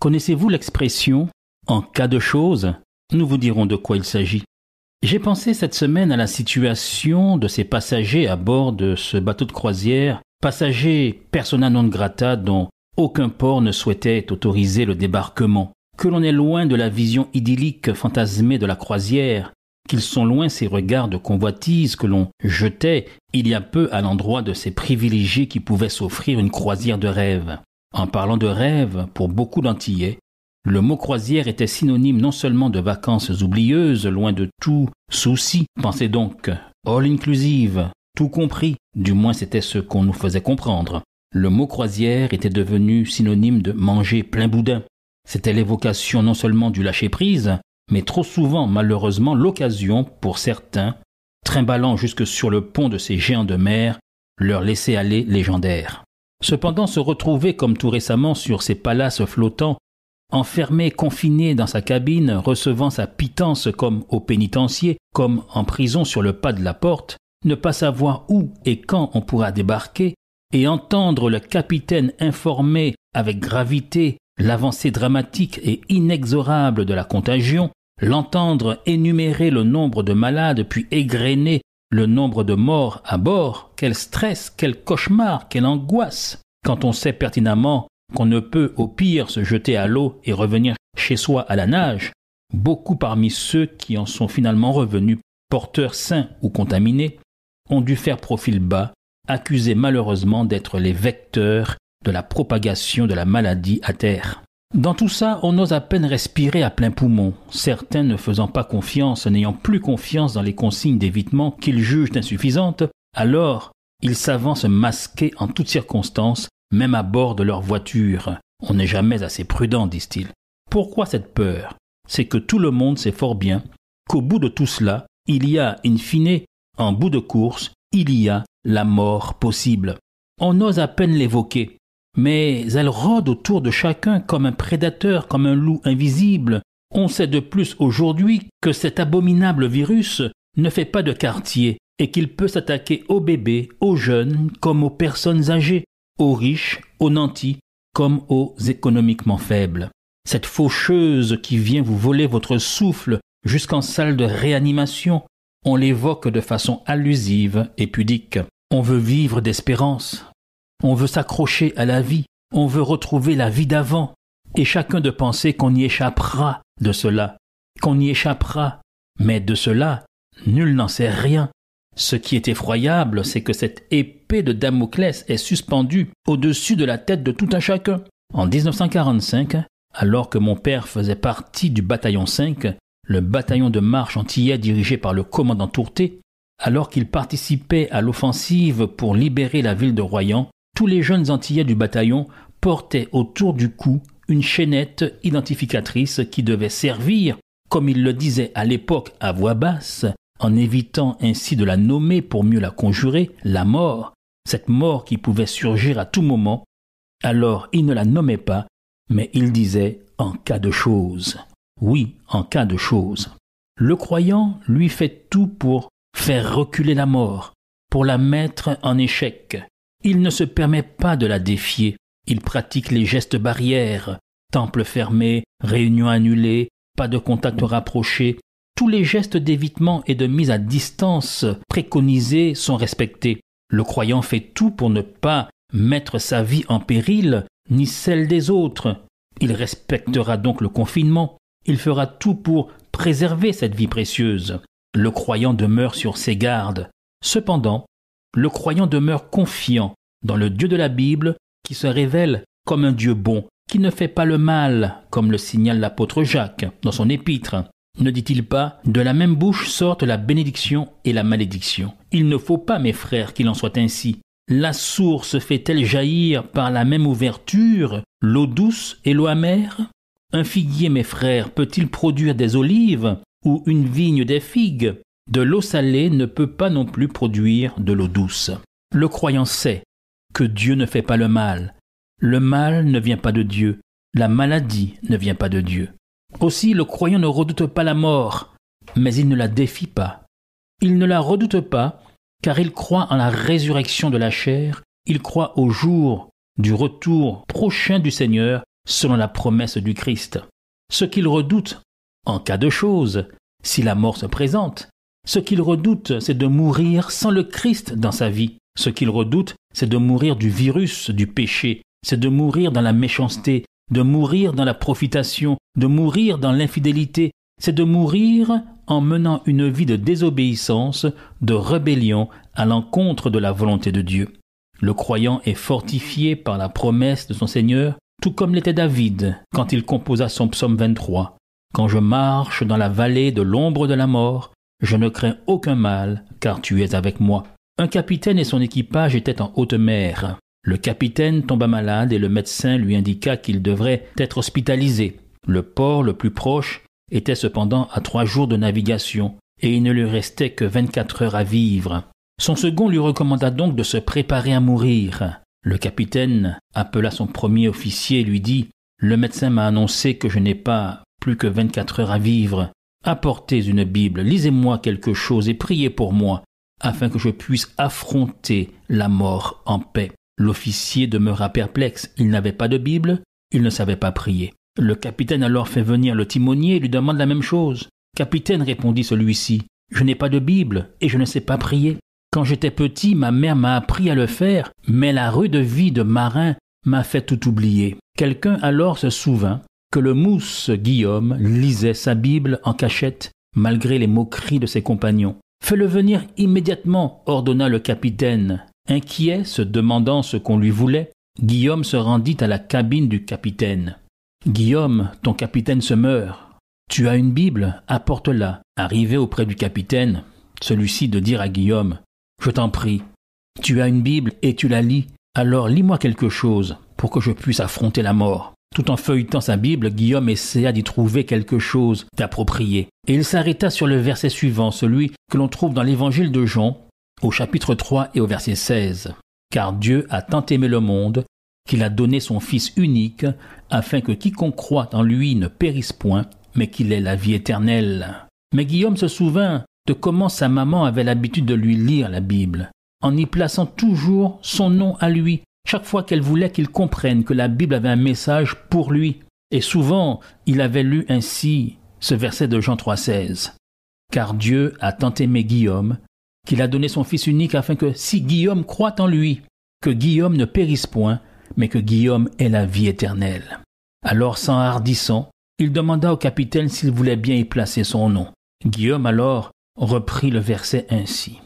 Connaissez-vous l'expression en cas de chose Nous vous dirons de quoi il s'agit. J'ai pensé cette semaine à la situation de ces passagers à bord de ce bateau de croisière, passagers persona non grata dont aucun port ne souhaitait autoriser le débarquement, que l'on est loin de la vision idyllique fantasmée de la croisière, qu'ils sont loin ces regards de convoitise que l'on jetait il y a peu à l'endroit de ces privilégiés qui pouvaient s'offrir une croisière de rêve. En parlant de rêve, pour beaucoup d'Antillais, le mot croisière était synonyme non seulement de vacances oublieuses, loin de tout souci, pensez donc, all inclusive, tout compris, du moins c'était ce qu'on nous faisait comprendre. Le mot croisière était devenu synonyme de manger plein boudin. C'était l'évocation non seulement du lâcher-prise, mais trop souvent malheureusement l'occasion pour certains, trimballant jusque sur le pont de ces géants de mer, leur laisser aller légendaire. Cependant se retrouver comme tout récemment sur ces palaces flottants, enfermé, confiné dans sa cabine, recevant sa pitance comme au pénitencier, comme en prison sur le pas de la porte, ne pas savoir où et quand on pourra débarquer, et entendre le capitaine informer avec gravité l'avancée dramatique et inexorable de la contagion, l'entendre énumérer le nombre de malades puis égrener le nombre de morts à bord, quel stress, quel cauchemar, quelle angoisse, quand on sait pertinemment qu'on ne peut au pire se jeter à l'eau et revenir chez soi à la nage, beaucoup parmi ceux qui en sont finalement revenus porteurs sains ou contaminés ont dû faire profil bas, accusés malheureusement d'être les vecteurs de la propagation de la maladie à terre. Dans tout ça, on ose à peine respirer à plein poumon, certains ne faisant pas confiance, n'ayant plus confiance dans les consignes d'évitement qu'ils jugent insuffisantes, alors ils s'avancent masqués en toutes circonstances, même à bord de leur voiture. On n'est jamais assez prudent, disent-ils. Pourquoi cette peur? C'est que tout le monde sait fort bien qu'au bout de tout cela, il y a, in fine, en bout de course, il y a la mort possible. On ose à peine l'évoquer, mais elle rôde autour de chacun comme un prédateur, comme un loup invisible. On sait de plus aujourd'hui que cet abominable virus ne fait pas de quartier et qu'il peut s'attaquer aux bébés, aux jeunes comme aux personnes âgées, aux riches, aux nantis comme aux économiquement faibles. Cette faucheuse qui vient vous voler votre souffle jusqu'en salle de réanimation, on l'évoque de façon allusive et pudique. On veut vivre d'espérance, on veut s'accrocher à la vie, on veut retrouver la vie d'avant, et chacun de penser qu'on y échappera de cela, qu'on y échappera, mais de cela, nul n'en sait rien. Ce qui est effroyable, c'est que cette épée de Damoclès est suspendue au-dessus de la tête de tout un chacun. En 1945, alors que mon père faisait partie du bataillon 5, le bataillon de marche antillais dirigé par le commandant Tourté, alors qu'il participait à l'offensive pour libérer la ville de Royan, tous les jeunes Antillais du bataillon portaient autour du cou une chaînette identificatrice qui devait servir, comme il le disait à l'époque à voix basse, en évitant ainsi de la nommer pour mieux la conjurer, la mort, cette mort qui pouvait surgir à tout moment. Alors il ne la nommait pas, mais il disait en cas de chose. Oui, en cas de chose. Le croyant lui fait tout pour faire reculer la mort, pour la mettre en échec, il ne se permet pas de la défier. Il pratique les gestes barrières, temple fermé, réunion annulée, pas de contact rapproché. Tous les gestes d'évitement et de mise à distance préconisés sont respectés. Le croyant fait tout pour ne pas mettre sa vie en péril, ni celle des autres. Il respectera donc le confinement. Il fera tout pour préserver cette vie précieuse. Le croyant demeure sur ses gardes. Cependant, le croyant demeure confiant dans le Dieu de la Bible qui se révèle comme un Dieu bon, qui ne fait pas le mal, comme le signale l'apôtre Jacques dans son épître. Ne dit-il pas De la même bouche sortent la bénédiction et la malédiction. Il ne faut pas, mes frères, qu'il en soit ainsi. La source fait-elle jaillir par la même ouverture l'eau douce et l'eau amère? Un figuier, mes frères, peut-il produire des olives ou une vigne des figues? De l'eau salée ne peut pas non plus produire de l'eau douce. Le croyant sait que Dieu ne fait pas le mal. Le mal ne vient pas de Dieu. La maladie ne vient pas de Dieu. Aussi le croyant ne redoute pas la mort, mais il ne la défie pas. Il ne la redoute pas, car il croit en la résurrection de la chair, il croit au jour du retour prochain du Seigneur selon la promesse du Christ. Ce qu'il redoute, en cas de chose, si la mort se présente, ce qu'il redoute, c'est de mourir sans le Christ dans sa vie. Ce qu'il redoute, c'est de mourir du virus du péché, c'est de mourir dans la méchanceté, de mourir dans la profitation, de mourir dans l'infidélité, c'est de mourir en menant une vie de désobéissance, de rébellion à l'encontre de la volonté de Dieu. Le croyant est fortifié par la promesse de son Seigneur, tout comme l'était David quand il composa son psaume 23. Quand je marche dans la vallée de l'ombre de la mort, je ne crains aucun mal, car tu es avec moi. Un capitaine et son équipage étaient en haute mer. Le capitaine tomba malade et le médecin lui indiqua qu'il devrait être hospitalisé. Le port le plus proche était cependant à trois jours de navigation, et il ne lui restait que vingt-quatre heures à vivre. Son second lui recommanda donc de se préparer à mourir. Le capitaine appela son premier officier et lui dit Le médecin m'a annoncé que je n'ai pas plus que vingt-quatre heures à vivre. Apportez une Bible, lisez-moi quelque chose et priez pour moi, afin que je puisse affronter la mort en paix. L'officier demeura perplexe. Il n'avait pas de Bible, il ne savait pas prier. Le capitaine alors fait venir le timonier et lui demande la même chose. Capitaine, répondit celui-ci, je n'ai pas de Bible et je ne sais pas prier. Quand j'étais petit, ma mère m'a appris à le faire, mais la rude vie de marin m'a fait tout oublier. Quelqu'un alors se souvint que le mousse Guillaume lisait sa Bible en cachette, malgré les moqueries de ses compagnons. Fais-le venir immédiatement, ordonna le capitaine. Inquiet, se demandant ce qu'on lui voulait, Guillaume se rendit à la cabine du capitaine. Guillaume, ton capitaine se meurt. Tu as une Bible, apporte-la. Arrivé auprès du capitaine, celui-ci de dire à Guillaume Je t'en prie, tu as une Bible et tu la lis, alors lis-moi quelque chose pour que je puisse affronter la mort. Tout en feuilletant sa Bible, Guillaume essaya d'y trouver quelque chose d'approprié. Et il s'arrêta sur le verset suivant, celui que l'on trouve dans l'évangile de Jean, au chapitre 3 et au verset 16. Car Dieu a tant aimé le monde qu'il a donné son Fils unique, afin que quiconque croit en lui ne périsse point, mais qu'il ait la vie éternelle. Mais Guillaume se souvint de comment sa maman avait l'habitude de lui lire la Bible, en y plaçant toujours son nom à lui, chaque fois qu'elle voulait qu'il comprenne que la Bible avait un message pour lui. Et souvent, il avait lu ainsi ce verset de Jean 3,16. Car Dieu a tant aimé Guillaume qu'il a donné son Fils unique afin que si Guillaume croit en lui, que Guillaume ne périsse point, mais que Guillaume ait la vie éternelle. Alors, s'enhardissant, il demanda au capitaine s'il voulait bien y placer son nom. Guillaume alors reprit le verset ainsi,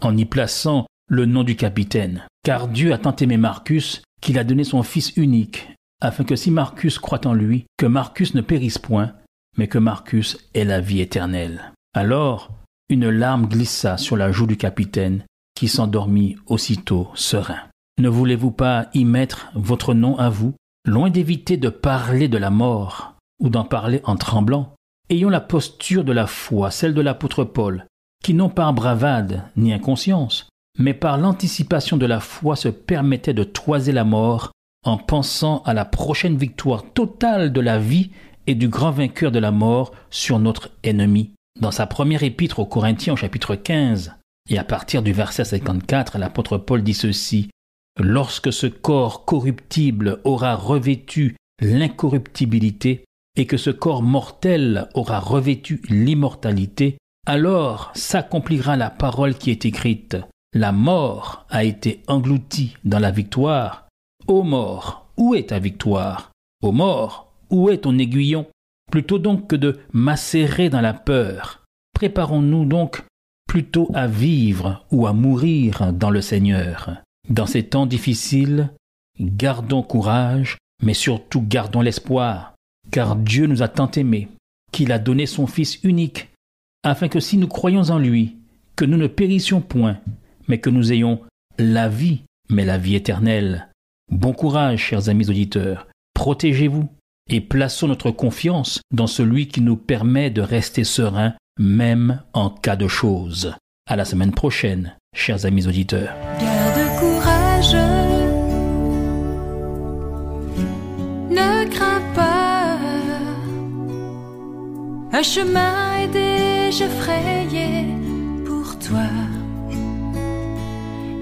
en y plaçant le nom du capitaine. Car Dieu a tant aimé Marcus qu'il a donné son Fils unique, afin que si Marcus croit en lui, que Marcus ne périsse point, mais que Marcus ait la vie éternelle. Alors, une larme glissa sur la joue du capitaine, qui s'endormit aussitôt serein. Ne voulez-vous pas y mettre votre nom à vous, loin d'éviter de parler de la mort ou d'en parler en tremblant Ayons la posture de la foi, celle de l'apôtre Paul, qui non par bravade ni inconscience, mais par l'anticipation de la foi se permettait de toiser la mort en pensant à la prochaine victoire totale de la vie et du grand vainqueur de la mort sur notre ennemi. Dans sa première épître aux Corinthiens au chapitre 15, et à partir du verset 54, l'apôtre Paul dit ceci Lorsque ce corps corruptible aura revêtu l'incorruptibilité et que ce corps mortel aura revêtu l'immortalité, alors s'accomplira la parole qui est écrite. La mort a été engloutie dans la victoire. Ô mort, où est ta victoire? Ô mort, où est ton aiguillon? Plutôt donc que de macérer dans la peur, préparons-nous donc plutôt à vivre ou à mourir dans le Seigneur. Dans ces temps difficiles, gardons courage, mais surtout gardons l'espoir, car Dieu nous a tant aimés, qu'il a donné son Fils unique, afin que si nous croyons en lui, que nous ne périssions point, mais que nous ayons la vie mais la vie éternelle. Bon courage, chers amis auditeurs. Protégez-vous et plaçons notre confiance dans celui qui nous permet de rester sereins même en cas de choses. À la semaine prochaine, chers amis auditeurs. Ne crains pas. Un chemin est déjà frayé pour toi.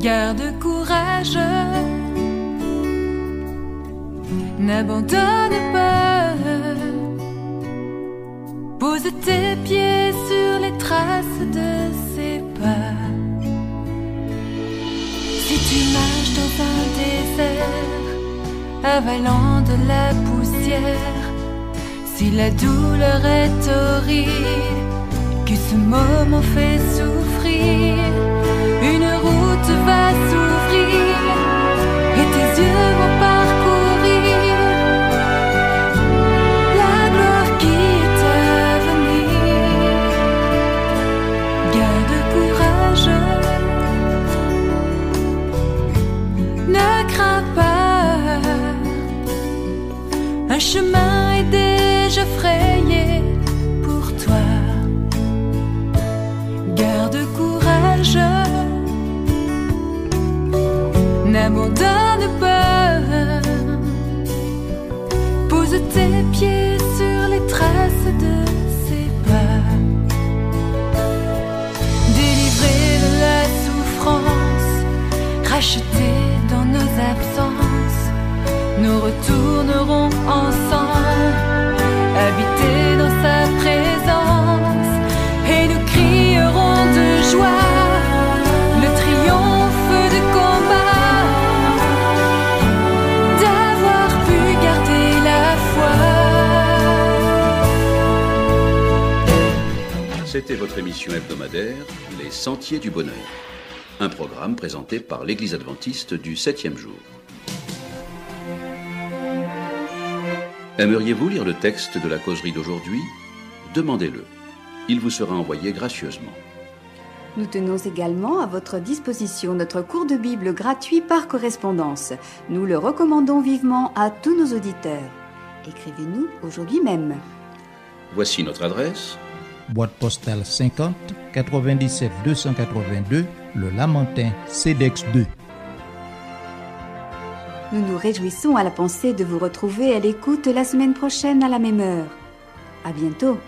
Garde courage, n'abandonne pas. Pose tes pieds sur les traces de ses pas. Si tu marches dans un désert, avalant de la poussière, si la douleur est horrible, que ce moment fait souffrir, une route divide retournerons ensemble, habiter dans sa présence, et nous crierons de joie le triomphe de combat d'avoir pu garder la foi. C'était votre émission hebdomadaire Les Sentiers du Bonheur, un programme présenté par l'Église adventiste du septième jour. Aimeriez-vous lire le texte de la causerie d'aujourd'hui? Demandez-le. Il vous sera envoyé gracieusement. Nous tenons également à votre disposition notre cours de Bible gratuit par correspondance. Nous le recommandons vivement à tous nos auditeurs. Écrivez-nous aujourd'hui même. Voici notre adresse boîte postale 50 97 282 Le Lamentin CEDEX 2. Nous nous réjouissons à la pensée de vous retrouver à l'écoute la semaine prochaine à la même heure. À bientôt.